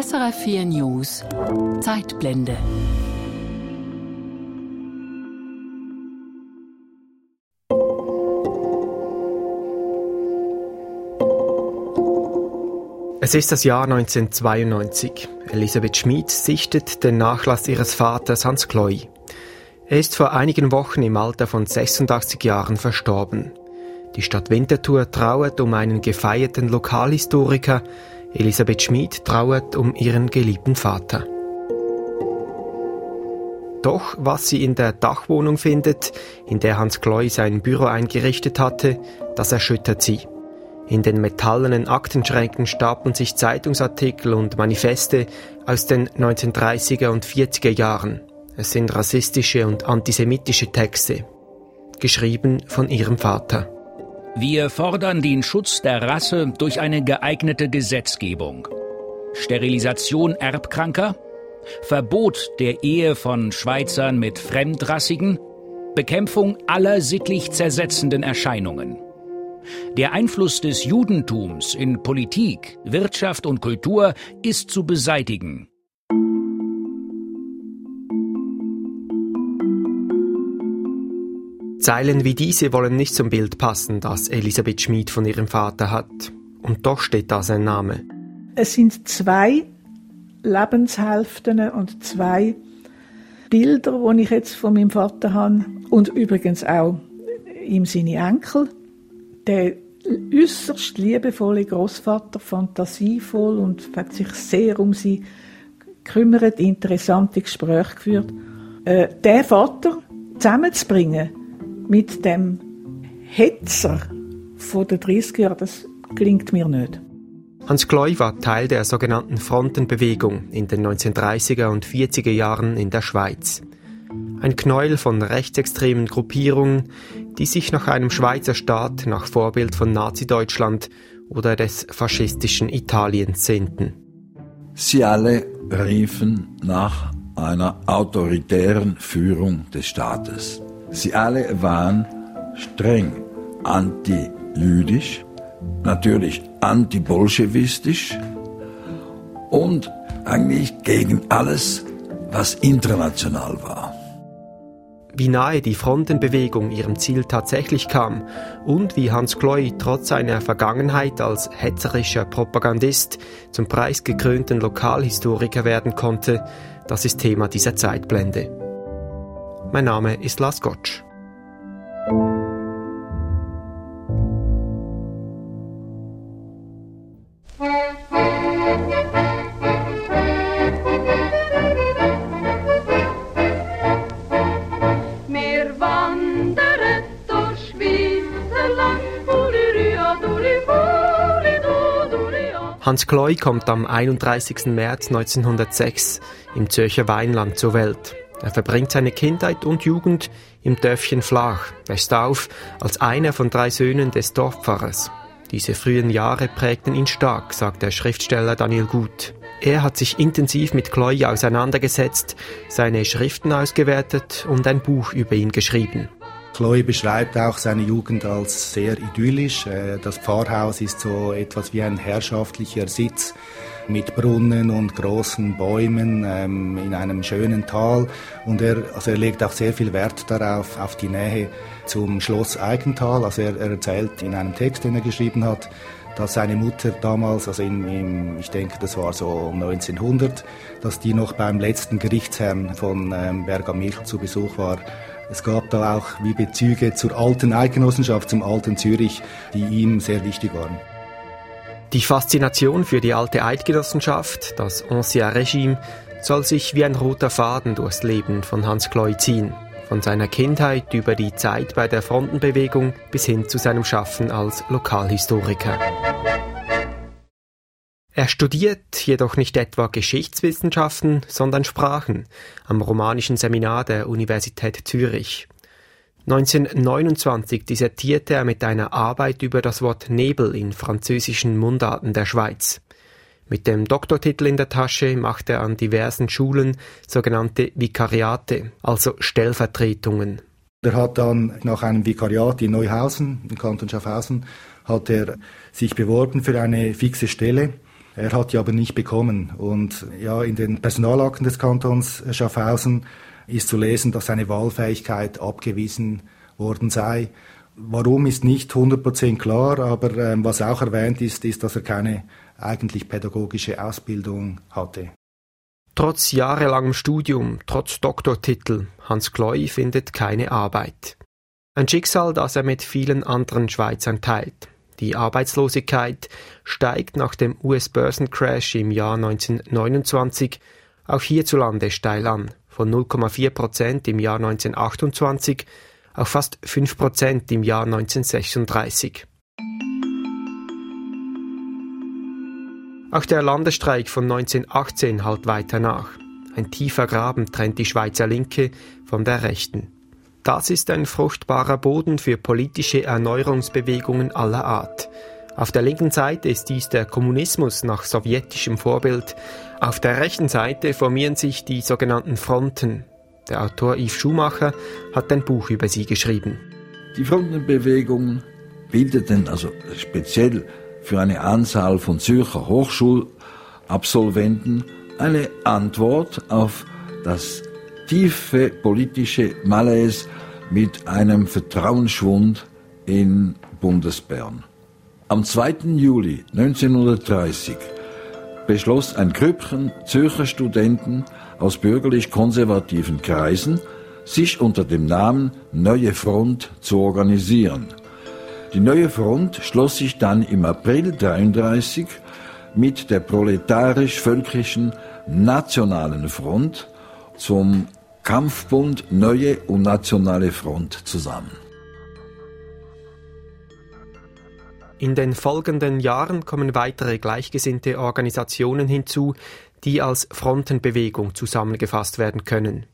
SRF 4 News Zeitblende. Es ist das Jahr 1992. Elisabeth Schmid sichtet den Nachlass ihres Vaters Hans Kloy. Er ist vor einigen Wochen im Alter von 86 Jahren verstorben. Die Stadt Winterthur trauert um einen gefeierten Lokalhistoriker, Elisabeth Schmid trauert um ihren geliebten Vater. Doch was sie in der Dachwohnung findet, in der Hans Kloy sein Büro eingerichtet hatte, das erschüttert sie. In den metallenen Aktenschränken stapeln sich Zeitungsartikel und Manifeste aus den 1930er und 40er Jahren. Es sind rassistische und antisemitische Texte, geschrieben von ihrem Vater. Wir fordern den Schutz der Rasse durch eine geeignete Gesetzgebung. Sterilisation Erbkranker, Verbot der Ehe von Schweizern mit Fremdrassigen, Bekämpfung aller sittlich zersetzenden Erscheinungen. Der Einfluss des Judentums in Politik, Wirtschaft und Kultur ist zu beseitigen. Zeilen wie diese wollen nicht zum Bild passen, das Elisabeth Schmid von ihrem Vater hat. Und doch steht da sein Name. Es sind zwei Lebenshälften und zwei Bilder, die ich jetzt von meinem Vater habe. Und übrigens auch ihm seine Enkel. Der äußerst liebevolle Großvater, fantasievoll und hat sich sehr um sie gekümmert, interessante Gespräche geführt. Äh, der Vater zusammenzubringen, mit dem Hetzer von den 30er Jahren, das klingt mir nicht. Hans Kloy war Teil der sogenannten Frontenbewegung in den 1930er und 40er Jahren in der Schweiz. Ein Knäuel von rechtsextremen Gruppierungen, die sich nach einem Schweizer Staat nach Vorbild von Nazi-Deutschland oder des faschistischen Italiens sehnten. Sie alle riefen nach einer autoritären Führung des Staates. Sie alle waren streng anti-jüdisch, natürlich anti-bolschewistisch und eigentlich gegen alles, was international war. Wie nahe die Frontenbewegung ihrem Ziel tatsächlich kam und wie Hans Kloy trotz seiner Vergangenheit als hetzerischer Propagandist zum preisgekrönten Lokalhistoriker werden konnte, das ist Thema dieser Zeitblende. Mein Name ist Lars Gottsch. Hans Kloy kommt am 31. März 1906 im Zürcher Weinland zur Welt. Er verbringt seine Kindheit und Jugend im Dörfchen Flach, wächst auf als einer von drei Söhnen des Dorfpfarrers. Diese frühen Jahre prägten ihn stark, sagt der Schriftsteller Daniel Gut. Er hat sich intensiv mit Kloy auseinandergesetzt, seine Schriften ausgewertet und ein Buch über ihn geschrieben. Chloe beschreibt auch seine Jugend als sehr idyllisch. Äh, das Pfarrhaus ist so etwas wie ein herrschaftlicher Sitz mit Brunnen und großen Bäumen ähm, in einem schönen Tal. Und er, also er legt auch sehr viel Wert darauf, auf die Nähe zum Schloss Eigenthal. Also er, er erzählt in einem Text, den er geschrieben hat, dass seine Mutter damals, also in, in, ich denke, das war so um 1900, dass die noch beim letzten Gerichtsherrn von ähm, Bergamilch zu Besuch war. Es gab da auch wie Bezüge zur alten Eidgenossenschaft, zum alten Zürich, die ihm sehr wichtig waren. Die Faszination für die alte Eidgenossenschaft, das Ancien Regime, soll sich wie ein roter Faden durchs Leben von Hans Kloy ziehen. Von seiner Kindheit über die Zeit bei der Frontenbewegung bis hin zu seinem Schaffen als Lokalhistoriker. Er studiert jedoch nicht etwa Geschichtswissenschaften, sondern Sprachen am Romanischen Seminar der Universität Zürich. 1929 dissertierte er mit einer Arbeit über das Wort Nebel in französischen Mundarten der Schweiz. Mit dem Doktortitel in der Tasche macht er an diversen Schulen sogenannte Vikariate, also Stellvertretungen. Er hat dann nach einem Vikariat in Neuhausen, im Kanton Schaffhausen, hat er sich beworben für eine fixe Stelle Er hat die aber nicht bekommen. Und ja, in den Personalakten des Kantons Schaffhausen ist zu lesen, dass seine Wahlfähigkeit abgewiesen worden sei. Warum ist nicht 100% klar, aber ähm, was auch erwähnt ist, ist, dass er keine eigentlich pädagogische Ausbildung hatte. Trotz jahrelangem Studium, trotz Doktortitel, Hans Kloy findet keine Arbeit. Ein Schicksal, das er mit vielen anderen Schweizern teilt. Die Arbeitslosigkeit steigt nach dem US-Börsencrash im Jahr 1929 auch hierzulande steil an, von 0,4 Prozent im Jahr 1928 auf fast 5 Prozent im Jahr 1936. Auch der Landesstreik von 1918 halt weiter nach. Ein tiefer Graben trennt die Schweizer Linke von der Rechten. Das ist ein fruchtbarer Boden für politische Erneuerungsbewegungen aller Art. Auf der linken Seite ist dies der Kommunismus nach sowjetischem Vorbild. Auf der rechten Seite formieren sich die sogenannten Fronten. Der Autor Yves Schumacher hat ein Buch über sie geschrieben. Die Frontenbewegung bildeten also speziell für eine Anzahl von Zürcher Hochschulabsolventen eine Antwort auf das tiefe politische Malaise mit einem Vertrauensschwund in Bundesbern. Am 2. Juli 1930 beschloss ein Grüppchen Zürcher Studenten aus bürgerlich-konservativen Kreisen, sich unter dem Namen Neue Front zu organisieren – die neue Front schloss sich dann im April 1933 mit der proletarisch-völkischen Nationalen Front zum Kampfbund Neue und Nationale Front zusammen. In den folgenden Jahren kommen weitere gleichgesinnte Organisationen hinzu, die als Frontenbewegung zusammengefasst werden können.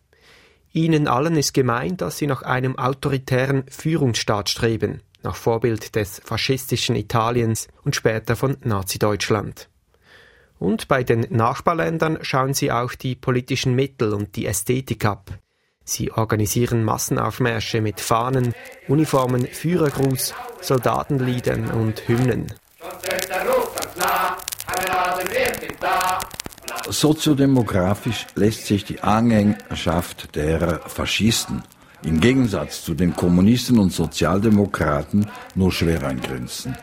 Ihnen allen ist gemeint, dass sie nach einem autoritären Führungsstaat streben, nach Vorbild des faschistischen Italiens und später von Nazi-Deutschland. Und bei den Nachbarländern schauen sie auch die politischen Mittel und die Ästhetik ab. Sie organisieren Massenaufmärsche mit Fahnen, Uniformen, Führergruß, Soldatenliedern und Hymnen. Soziodemografisch lässt sich die Anhängerschaft der Faschisten im Gegensatz zu den Kommunisten und Sozialdemokraten nur schwer eingrenzen.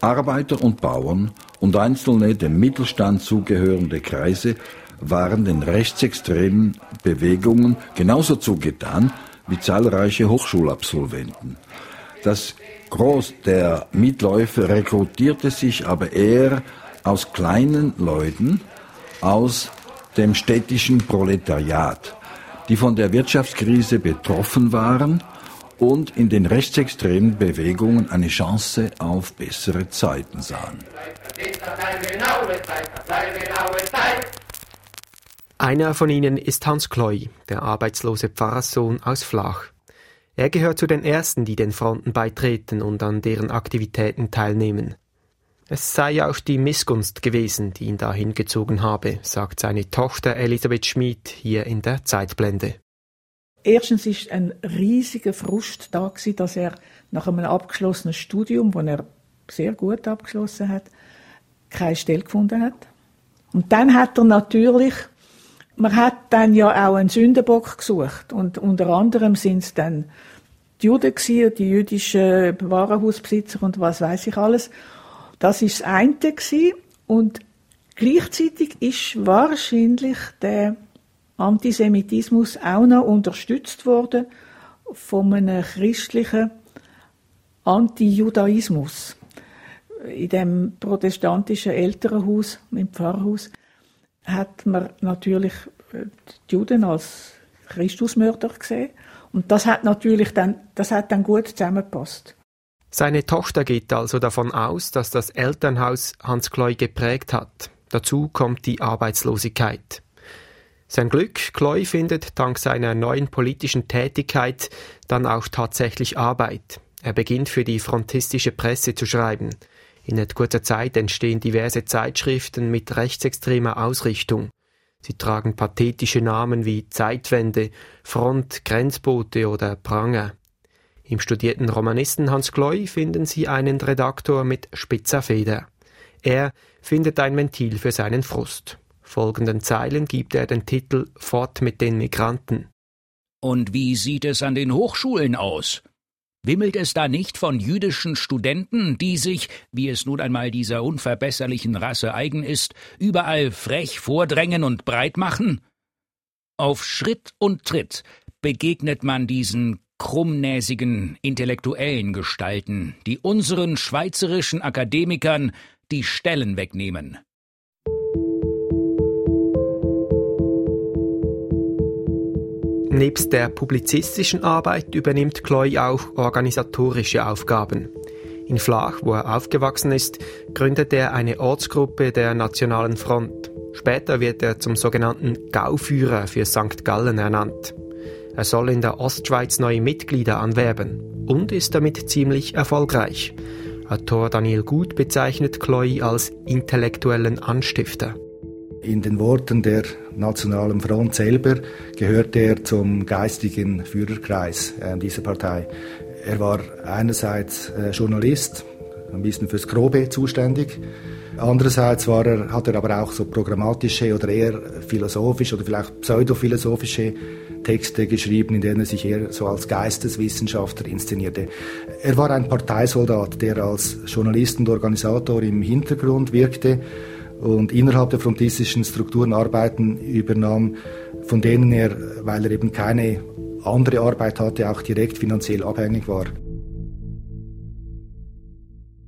Arbeiter und Bauern und einzelne dem Mittelstand zugehörende Kreise waren den rechtsextremen Bewegungen genauso zugetan wie zahlreiche Hochschulabsolventen. Das Groß der Mitläufer rekrutierte sich aber eher aus kleinen Leuten, aus dem städtischen Proletariat, die von der Wirtschaftskrise betroffen waren und in den rechtsextremen Bewegungen eine Chance auf bessere Zeiten sahen. Einer von ihnen ist Hans Kloy, der arbeitslose Pfarrerssohn aus Flach. Er gehört zu den ersten, die den Fronten beitreten und an deren Aktivitäten teilnehmen. Es sei auch die Missgunst gewesen, die ihn dahin gezogen habe, sagt seine Tochter Elisabeth Schmid hier in der Zeitblende. Erstens ist ein riesiger Frust da gewesen, dass er nach einem abgeschlossenen Studium, das er sehr gut abgeschlossen hat, keine Stelle gefunden hat. Und dann hat er natürlich, man hat dann ja auch einen Sündenbock gesucht und unter anderem sind es dann die Juden gewesen, die jüdischen Warenhausbesitzer und was weiß ich alles. Das ist das eine und gleichzeitig ist wahrscheinlich der Antisemitismus auch noch unterstützt worden von einem christlichen Antijudaismus. In dem protestantischen Elternhaus, im Pfarrhaus, hat man natürlich die Juden als Christusmörder gesehen. Und das hat natürlich dann, das hat dann gut zusammengepasst. Seine Tochter geht also davon aus, dass das Elternhaus Hans Kloy geprägt hat. Dazu kommt die Arbeitslosigkeit. Sein Glück, Kloy findet dank seiner neuen politischen Tätigkeit dann auch tatsächlich Arbeit. Er beginnt für die frontistische Presse zu schreiben. In kurzer Zeit entstehen diverse Zeitschriften mit rechtsextremer Ausrichtung. Sie tragen pathetische Namen wie Zeitwende, Front, Grenzbote oder Pranger. Im studierten Romanisten Hans Kloy finden Sie einen Redaktor mit spitzer Feder. Er findet ein Ventil für seinen Frust. Folgenden Zeilen gibt er den Titel Fort mit den Migranten. Und wie sieht es an den Hochschulen aus? Wimmelt es da nicht von jüdischen Studenten, die sich, wie es nun einmal dieser unverbesserlichen Rasse eigen ist, überall frech vordrängen und breit machen? Auf Schritt und Tritt begegnet man diesen krummnäsigen intellektuellen Gestalten, die unseren schweizerischen Akademikern die Stellen wegnehmen. Nebst der publizistischen Arbeit übernimmt Chloe auch organisatorische Aufgaben. In Flach, wo er aufgewachsen ist, gründet er eine Ortsgruppe der Nationalen Front. Später wird er zum sogenannten Gauführer für St. Gallen ernannt. Er soll in der Ostschweiz neue Mitglieder anwerben und ist damit ziemlich erfolgreich. Autor Daniel Gut bezeichnet Chloe als intellektuellen Anstifter. In den Worten der Nationalen Front selber gehört er zum geistigen Führerkreis äh, dieser Partei. Er war einerseits äh, Journalist, ein bisschen fürs Grobe zuständig. Andererseits war er, hat er aber auch so programmatische oder eher philosophische oder vielleicht pseudophilosophische Texte geschrieben, in denen er sich eher so als Geisteswissenschaftler inszenierte. Er war ein Parteisoldat, der als Journalist und Organisator im Hintergrund wirkte und innerhalb der frontistischen Strukturen Arbeiten übernahm, von denen er, weil er eben keine andere Arbeit hatte, auch direkt finanziell abhängig war.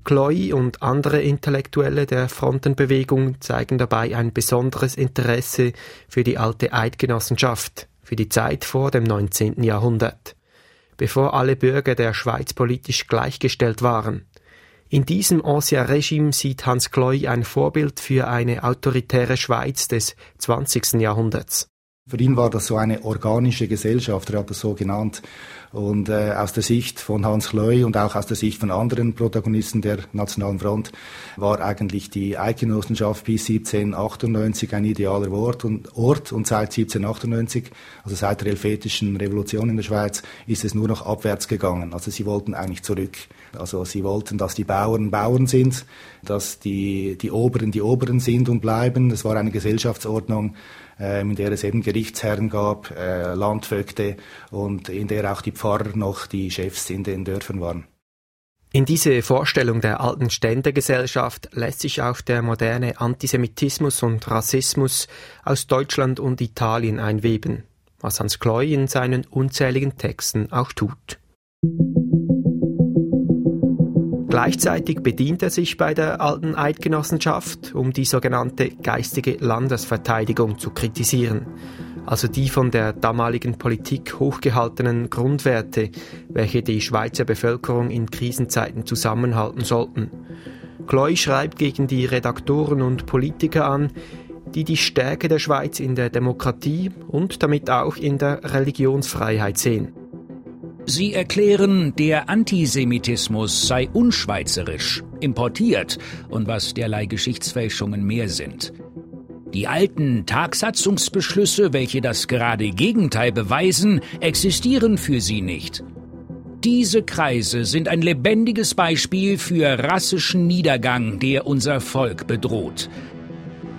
Chloe und andere Intellektuelle der Frontenbewegung zeigen dabei ein besonderes Interesse für die alte Eidgenossenschaft, für die Zeit vor dem 19. Jahrhundert, bevor alle Bürger der Schweiz politisch gleichgestellt waren. In diesem Ancien Regime sieht Hans Chloy ein Vorbild für eine autoritäre Schweiz des 20. Jahrhunderts. Für ihn war das so eine organische Gesellschaft, er hat das so genannt. Und äh, aus der Sicht von Hans Chloy und auch aus der Sicht von anderen Protagonisten der Nationalen Front war eigentlich die Eidgenossenschaft bis 1798 ein idealer Ort und, Ort und seit 1798, also seit der Helvetischen Revolution in der Schweiz, ist es nur noch abwärts gegangen. Also sie wollten eigentlich zurück. Also sie wollten, dass die Bauern Bauern sind, dass die, die Oberen die Oberen sind und bleiben. Es war eine Gesellschaftsordnung, in der es eben Gerichtsherren gab, äh, Landvögte und in der auch die Pfarrer noch die Chefs in den Dörfern waren. In diese Vorstellung der alten Ständegesellschaft lässt sich auch der moderne Antisemitismus und Rassismus aus Deutschland und Italien einweben, was Hans Kloy in seinen unzähligen Texten auch tut. Gleichzeitig bedient er sich bei der alten Eidgenossenschaft, um die sogenannte geistige Landesverteidigung zu kritisieren, also die von der damaligen Politik hochgehaltenen Grundwerte, welche die Schweizer Bevölkerung in Krisenzeiten zusammenhalten sollten. Chloe schreibt gegen die Redaktoren und Politiker an, die die Stärke der Schweiz in der Demokratie und damit auch in der Religionsfreiheit sehen. Sie erklären, der Antisemitismus sei unschweizerisch, importiert und was derlei Geschichtsfälschungen mehr sind. Die alten Tagsatzungsbeschlüsse, welche das gerade Gegenteil beweisen, existieren für sie nicht. Diese Kreise sind ein lebendiges Beispiel für rassischen Niedergang, der unser Volk bedroht.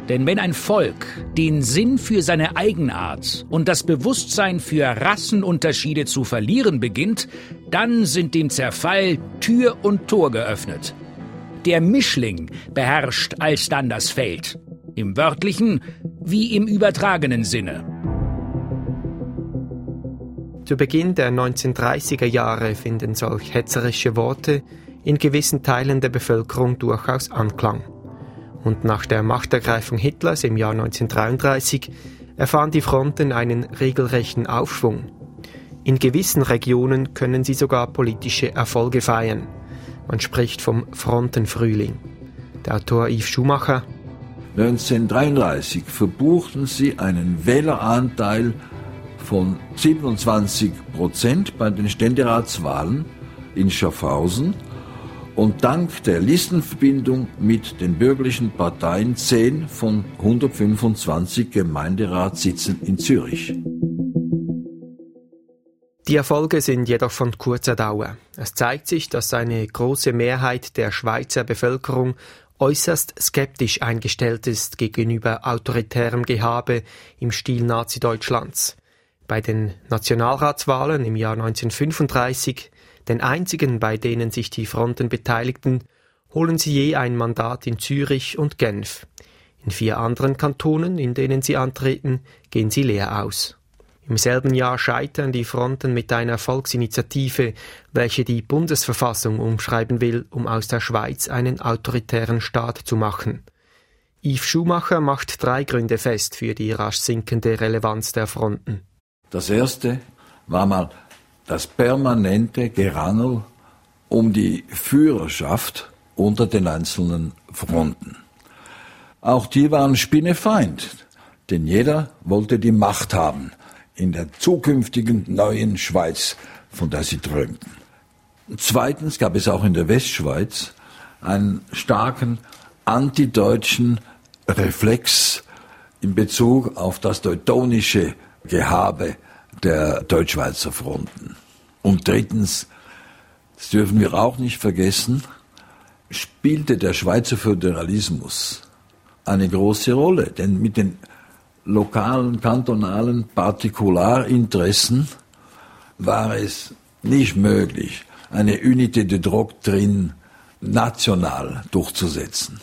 Denn wenn ein Volk den Sinn für seine Eigenart und das Bewusstsein für Rassenunterschiede zu verlieren beginnt, dann sind dem Zerfall Tür und Tor geöffnet. Der Mischling beherrscht alsdann das Feld, im wörtlichen wie im übertragenen Sinne. Zu Beginn der 1930er Jahre finden solch hetzerische Worte in gewissen Teilen der Bevölkerung durchaus Anklang und nach der Machtergreifung Hitlers im Jahr 1933 erfahren die Fronten einen regelrechten Aufschwung. In gewissen Regionen können sie sogar politische Erfolge feiern. Man spricht vom Frontenfrühling. Der Autor Yves Schumacher 1933 verbuchten sie einen Wähleranteil von 27 Prozent bei den Ständeratswahlen in Schaffhausen und dank der Listenverbindung mit den bürgerlichen Parteien 10 von 125 Gemeinderatssitzen in Zürich. Die Erfolge sind jedoch von kurzer Dauer. Es zeigt sich, dass eine große Mehrheit der Schweizer Bevölkerung äußerst skeptisch eingestellt ist gegenüber autoritärem Gehabe im Stil Nazi-Deutschlands. Bei den Nationalratswahlen im Jahr 1935, den einzigen, bei denen sich die Fronten beteiligten, holen sie je ein Mandat in Zürich und Genf. In vier anderen Kantonen, in denen sie antreten, gehen sie leer aus. Im selben Jahr scheitern die Fronten mit einer Volksinitiative, welche die Bundesverfassung umschreiben will, um aus der Schweiz einen autoritären Staat zu machen. Yves Schumacher macht drei Gründe fest für die rasch sinkende Relevanz der Fronten. Das erste war mal das permanente Gerangel um die Führerschaft unter den einzelnen Fronten. Auch die waren Spinnefeind, denn jeder wollte die Macht haben in der zukünftigen neuen Schweiz, von der sie träumten. Zweitens gab es auch in der Westschweiz einen starken antideutschen Reflex in Bezug auf das teutonische Gehabe der Deutschschweizer Fronten. Und drittens, das dürfen wir auch nicht vergessen, spielte der Schweizer Föderalismus eine große Rolle, denn mit den lokalen, kantonalen Partikularinteressen war es nicht möglich, eine Unité de Doktrin national durchzusetzen.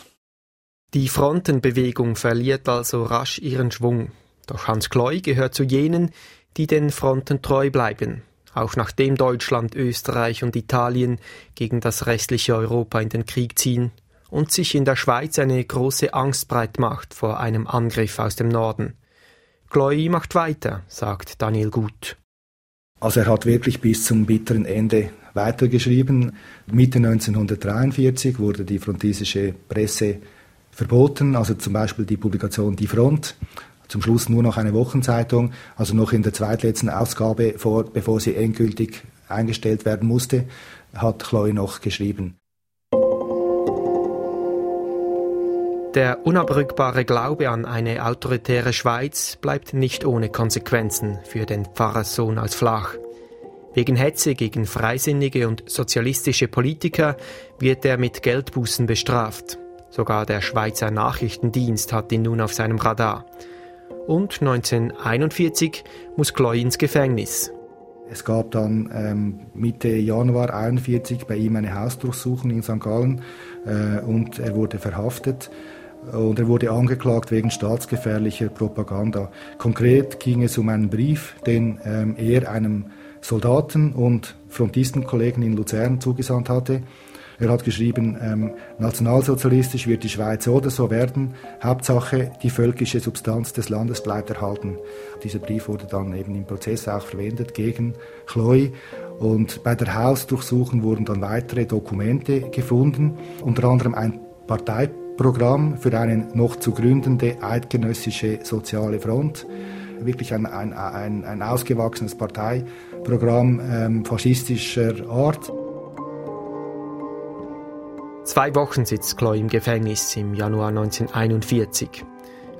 Die Frontenbewegung verliert also rasch ihren Schwung. Doch Hans Kloy gehört zu jenen, die den Fronten treu bleiben, auch nachdem Deutschland, Österreich und Italien gegen das restliche Europa in den Krieg ziehen und sich in der Schweiz eine große Angst breit macht vor einem Angriff aus dem Norden. Chloe macht weiter, sagt Daniel Gut. Also er hat wirklich bis zum bitteren Ende weitergeschrieben. Mitte 1943 wurde die frontisische Presse verboten, also zum Beispiel die Publikation Die Front, zum Schluss nur noch eine Wochenzeitung, also noch in der zweitletzten Ausgabe, vor, bevor sie endgültig eingestellt werden musste, hat Chloe noch geschrieben. Der unabrückbare Glaube an eine autoritäre Schweiz bleibt nicht ohne Konsequenzen für den Pfarrerssohn aus Flach. Wegen Hetze gegen freisinnige und sozialistische Politiker wird er mit Geldbußen bestraft. Sogar der Schweizer Nachrichtendienst hat ihn nun auf seinem Radar. Und 1941 muss Chloe ins Gefängnis. Es gab dann ähm, Mitte Januar 1941 bei ihm eine Hausdurchsuchung in St. Gallen äh, und er wurde verhaftet und er wurde angeklagt wegen staatsgefährlicher Propaganda. Konkret ging es um einen Brief, den ähm, er einem Soldaten und Frontistenkollegen in Luzern zugesandt hatte. Er hat geschrieben, ähm, nationalsozialistisch wird die Schweiz so oder so werden, Hauptsache die völkische Substanz des Landes bleibt erhalten. Dieser Brief wurde dann eben im Prozess auch verwendet gegen Chloe und bei der Hausdurchsuchung wurden dann weitere Dokumente gefunden, unter anderem ein Parteiprogramm für eine noch zu gründende eidgenössische soziale Front wirklich ein, ein, ein, ein ausgewachsenes Parteiprogramm ähm, faschistischer Art. Zwei Wochen sitzt Chloe im Gefängnis im Januar 1941.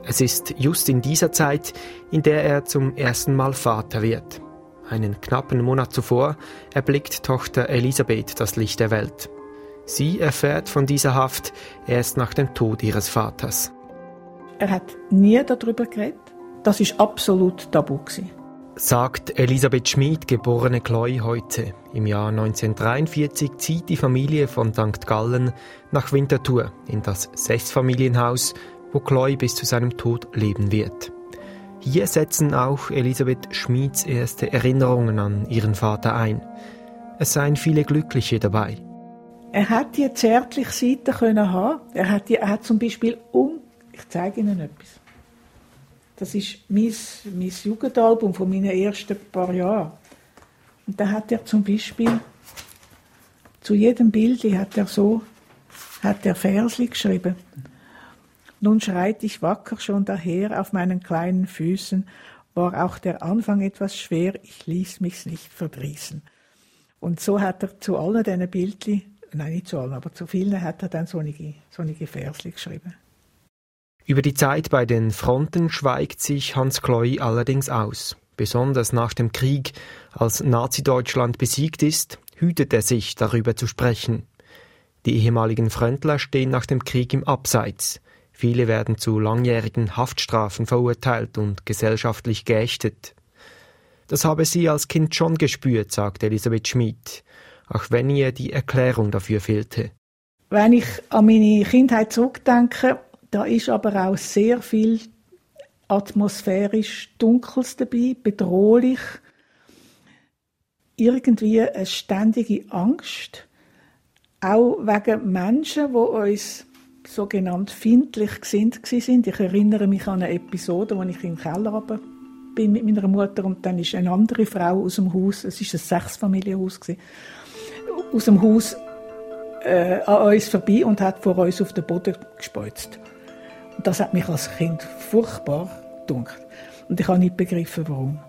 Es ist just in dieser Zeit, in der er zum ersten Mal Vater wird. Einen knappen Monat zuvor erblickt Tochter Elisabeth das Licht der Welt. Sie erfährt von dieser Haft erst nach dem Tod ihres Vaters. Er hat nie darüber geredet. Das ist absolut tabu gewesen sagt Elisabeth Schmid, geborene Chloe, heute. Im Jahr 1943 zieht die Familie von St. Gallen nach Winterthur in das Sechsfamilienhaus, wo Chloe bis zu seinem Tod leben wird. Hier setzen auch Elisabeth Schmids erste Erinnerungen an ihren Vater ein. Es seien viele Glückliche dabei. Er hat die zärtliche Seite haben. Er hat, die, er hat zum Beispiel um, ich zeige Ihnen etwas. Das ist mein, mein Jugendalbum von meinen ersten paar Jahren. Und da hat er zum Beispiel zu jedem Bild hat er so hat er Versli geschrieben. Nun schreit ich wacker schon daher auf meinen kleinen Füßen, war auch der Anfang etwas schwer, ich ließ mich's nicht verdrießen. Und so hat er zu allen diesen Bildli, nein, nicht zu allen, aber zu vielen hat er dann so einige, so einige Versli geschrieben. Über die Zeit bei den Fronten schweigt sich Hans Chloy allerdings aus. Besonders nach dem Krieg, als Nazi-Deutschland besiegt ist, hütet er sich, darüber zu sprechen. Die ehemaligen Fröntler stehen nach dem Krieg im Abseits. Viele werden zu langjährigen Haftstrafen verurteilt und gesellschaftlich geächtet. Das habe sie als Kind schon gespürt, sagt Elisabeth Schmid, auch wenn ihr die Erklärung dafür fehlte. Wenn ich an meine Kindheit zurückdenke, da ist aber auch sehr viel atmosphärisch Dunkles dabei, bedrohlich, irgendwie eine ständige Angst, auch wegen Menschen, die uns sogenannt findlich gesinnt sind. Ich erinnere mich an eine Episode, wo ich im Keller bin mit meiner Mutter und dann ist eine andere Frau aus dem Haus, es ist ein Sechsfamilienhaus aus dem Haus äh, an uns vorbei und hat vor uns auf den Boden gespeuzt. Das hat mich als Kind furchtbar gedunkt. Und ich habe nicht begriffen, warum.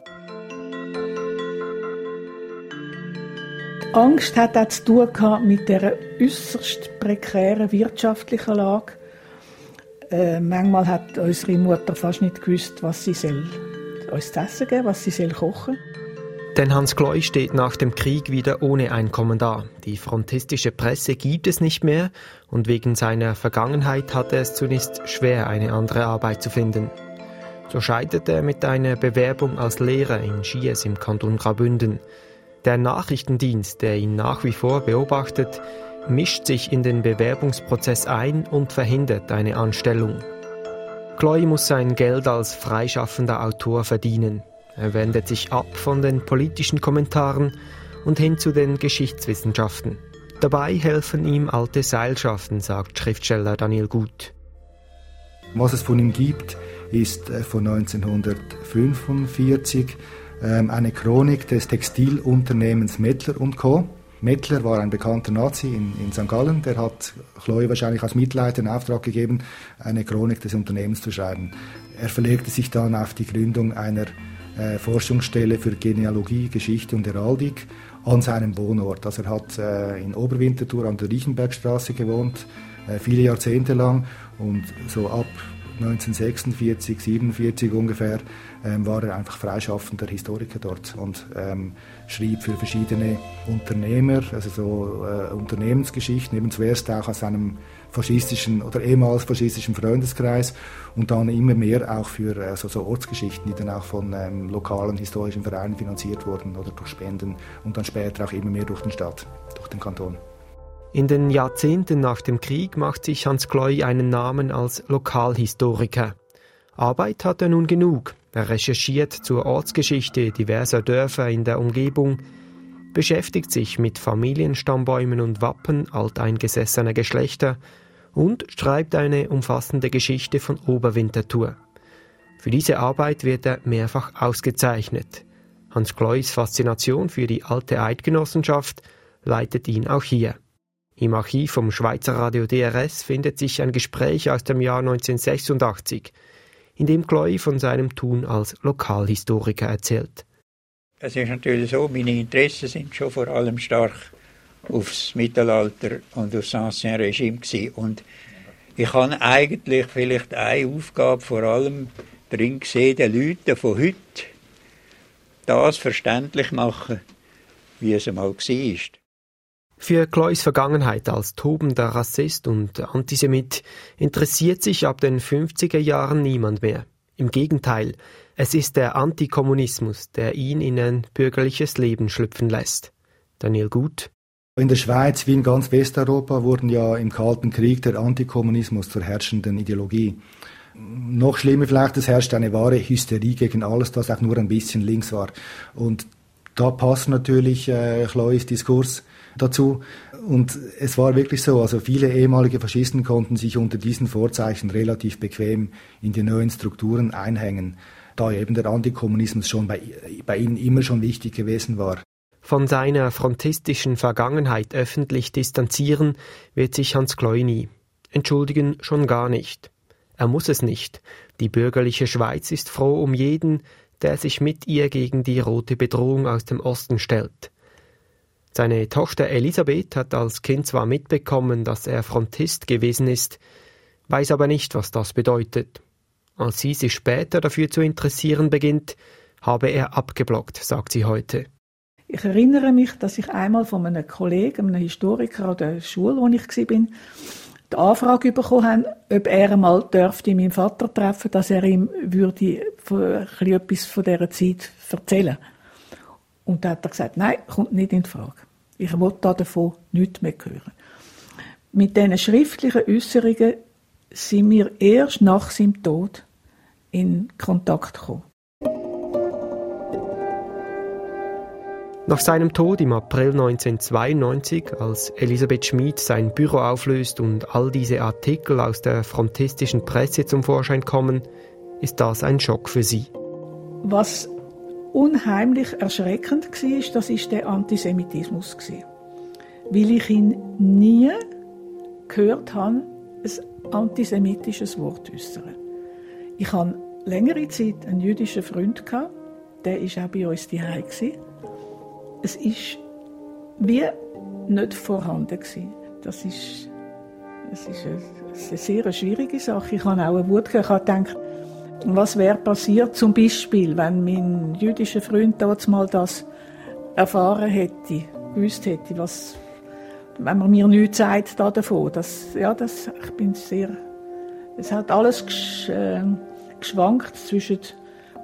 Die Angst hat auch zu tun mit der äußerst prekären wirtschaftlichen Lage. Äh, manchmal hat unsere Mutter fast nicht gewusst, was sie soll uns zu essen geben, was sie soll kochen denn Hans Gleu steht nach dem Krieg wieder ohne Einkommen da. Die frontistische Presse gibt es nicht mehr und wegen seiner Vergangenheit hatte er es zunächst schwer, eine andere Arbeit zu finden. So scheiterte er mit einer Bewerbung als Lehrer in Schiers im Kanton Graubünden. Der Nachrichtendienst, der ihn nach wie vor beobachtet, mischt sich in den Bewerbungsprozess ein und verhindert eine Anstellung. Chloe muss sein Geld als freischaffender Autor verdienen. Er wendet sich ab von den politischen Kommentaren und hin zu den Geschichtswissenschaften. Dabei helfen ihm alte Seilschaften, sagt Schriftsteller Daniel Gut. Was es von ihm gibt, ist äh, von 1945 ähm, eine Chronik des Textilunternehmens Mettler Co. Mettler war ein bekannter Nazi in, in St. Gallen, der hat Chloe wahrscheinlich als Mitleid den Auftrag gegeben, eine Chronik des Unternehmens zu schreiben. Er verlegte sich dann auf die Gründung einer äh, Forschungsstelle für Genealogie, Geschichte und Heraldik an seinem Wohnort. Also er hat äh, in Oberwinterthur an der Riechenbergstraße gewohnt, äh, viele Jahrzehnte lang und so ab 1946, 47 ungefähr, ähm, war er einfach freischaffender Historiker dort und ähm, schrieb für verschiedene Unternehmer, also so äh, Unternehmensgeschichten, eben zuerst auch aus einem faschistischen oder ehemals faschistischen Freundeskreis und dann immer mehr auch für also so Ortsgeschichten, die dann auch von ähm, lokalen historischen Vereinen finanziert wurden oder durch Spenden und dann später auch immer mehr durch den Staat, durch den Kanton. In den Jahrzehnten nach dem Krieg macht sich Hans Gloy einen Namen als Lokalhistoriker. Arbeit hat er nun genug. Er recherchiert zur Ortsgeschichte diverser Dörfer in der Umgebung, beschäftigt sich mit Familienstammbäumen und Wappen alteingesessener Geschlechter und schreibt eine umfassende Geschichte von Oberwinterthur. Für diese Arbeit wird er mehrfach ausgezeichnet. Hans Klois Faszination für die alte Eidgenossenschaft leitet ihn auch hier. Im Archiv vom Schweizer Radio DRS findet sich ein Gespräch aus dem Jahr 1986, in dem Chloe von seinem Tun als Lokalhistoriker erzählt. Es ist natürlich so, meine Interessen sind schon vor allem stark aufs Mittelalter und aufs Ancien Regime gewesen. Und ich habe eigentlich vielleicht eine Aufgabe vor allem drin gesehen, den Leuten von heute das verständlich machen, wie es einmal war. Für Cloys Vergangenheit als tobender Rassist und Antisemit interessiert sich ab den 50er Jahren niemand mehr. Im Gegenteil, es ist der Antikommunismus, der ihn in ein bürgerliches Leben schlüpfen lässt. Daniel Gut. In der Schweiz wie in ganz Westeuropa wurden ja im Kalten Krieg der Antikommunismus zur herrschenden Ideologie. Noch schlimmer vielleicht, es herrscht eine wahre Hysterie gegen alles, das auch nur ein bisschen links war. Und da passt natürlich äh, Chloes Diskurs dazu. Und es war wirklich so, also viele ehemalige Faschisten konnten sich unter diesen Vorzeichen relativ bequem in die neuen Strukturen einhängen, da eben der Antikommunismus schon bei, bei ihnen immer schon wichtig gewesen war. Von seiner frontistischen Vergangenheit öffentlich distanzieren wird sich Hans Kloy nie. Entschuldigen schon gar nicht. Er muss es nicht. Die bürgerliche Schweiz ist froh um jeden, der sich mit ihr gegen die rote Bedrohung aus dem Osten stellt. Seine Tochter Elisabeth hat als Kind zwar mitbekommen, dass er Frontist gewesen ist, weiß aber nicht, was das bedeutet. Als sie sich später dafür zu interessieren beginnt, habe er abgeblockt, sagt sie heute. Ich erinnere mich, dass ich einmal von einem Kollegen, einem Historiker an der Schule, wo ich war, die Anfrage bekommen habe, ob er einmal dürfte meinen Vater treffen, dass er ihm würde etwas von dieser Zeit erzählen. Und da hat er gesagt, nein, kommt nicht in Frage. Ich will davon nichts mehr hören. Mit diesen schriftlichen Äußerungen sind wir erst nach seinem Tod in Kontakt gekommen. Nach seinem Tod im April 1992, als Elisabeth Schmid sein Büro auflöst und all diese Artikel aus der frontistischen Presse zum Vorschein kommen, ist das ein Schock für sie. Was unheimlich erschreckend war, das ist der Antisemitismus weil ich ihn nie gehört habe, ein antisemitisches Wort äußern. Ich hatte längere Zeit einen jüdischen Freund der war auch bei uns daheim es ist wie nicht vorhanden. Das ist, das ist eine, eine sehr schwierige Sache. Ich habe auch eine Wut gehabt, gedacht, was wäre passiert, zum Beispiel, wenn mein jüdischer Freund dort mal das erfahren hätte, gewusst hätte, was, wenn man mir nichts sagt davon. Das, ja, das, ich bin sehr, es hat alles gesch, äh, geschwankt zwischen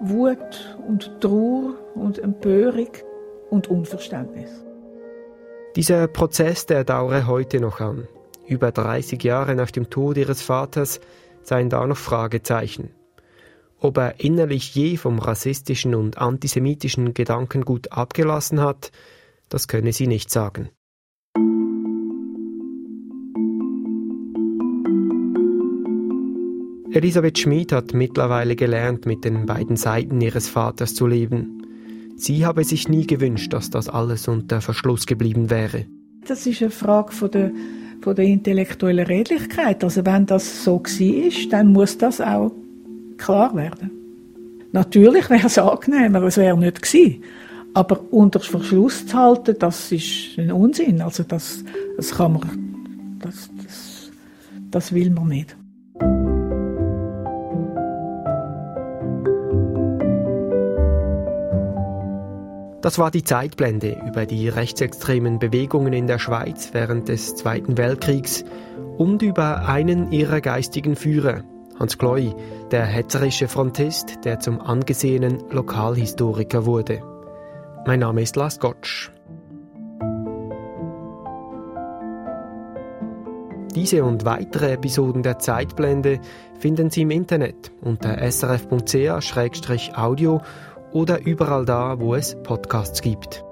Wut und Trauer und Empörung und Unverständnis. Dieser Prozess, der dauere heute noch an. Über 30 Jahre nach dem Tod ihres Vaters seien da noch Fragezeichen. Ob er innerlich je vom rassistischen und antisemitischen Gedankengut abgelassen hat, das könne sie nicht sagen. Elisabeth Schmid hat mittlerweile gelernt, mit den beiden Seiten ihres Vaters zu leben. Sie habe sich nie gewünscht, dass das alles unter Verschluss geblieben wäre. Das ist eine Frage von der, von der intellektuellen Redlichkeit. Also wenn das so war, dann muss das auch klar werden. Natürlich wäre es angenehmer, es wäre nicht gewesen. Aber unter Verschluss zu halten, das ist ein Unsinn. Also das, das kann man, das, das, das will man nicht. Das war die Zeitblende über die rechtsextremen Bewegungen in der Schweiz während des Zweiten Weltkriegs und über einen ihrer geistigen Führer, Hans Kloy, der hetzerische Frontist, der zum angesehenen Lokalhistoriker wurde. Mein Name ist Lars Gottsch. Diese und weitere Episoden der Zeitblende finden Sie im Internet unter srf.ch-audio oder überall da, wo es Podcasts gibt.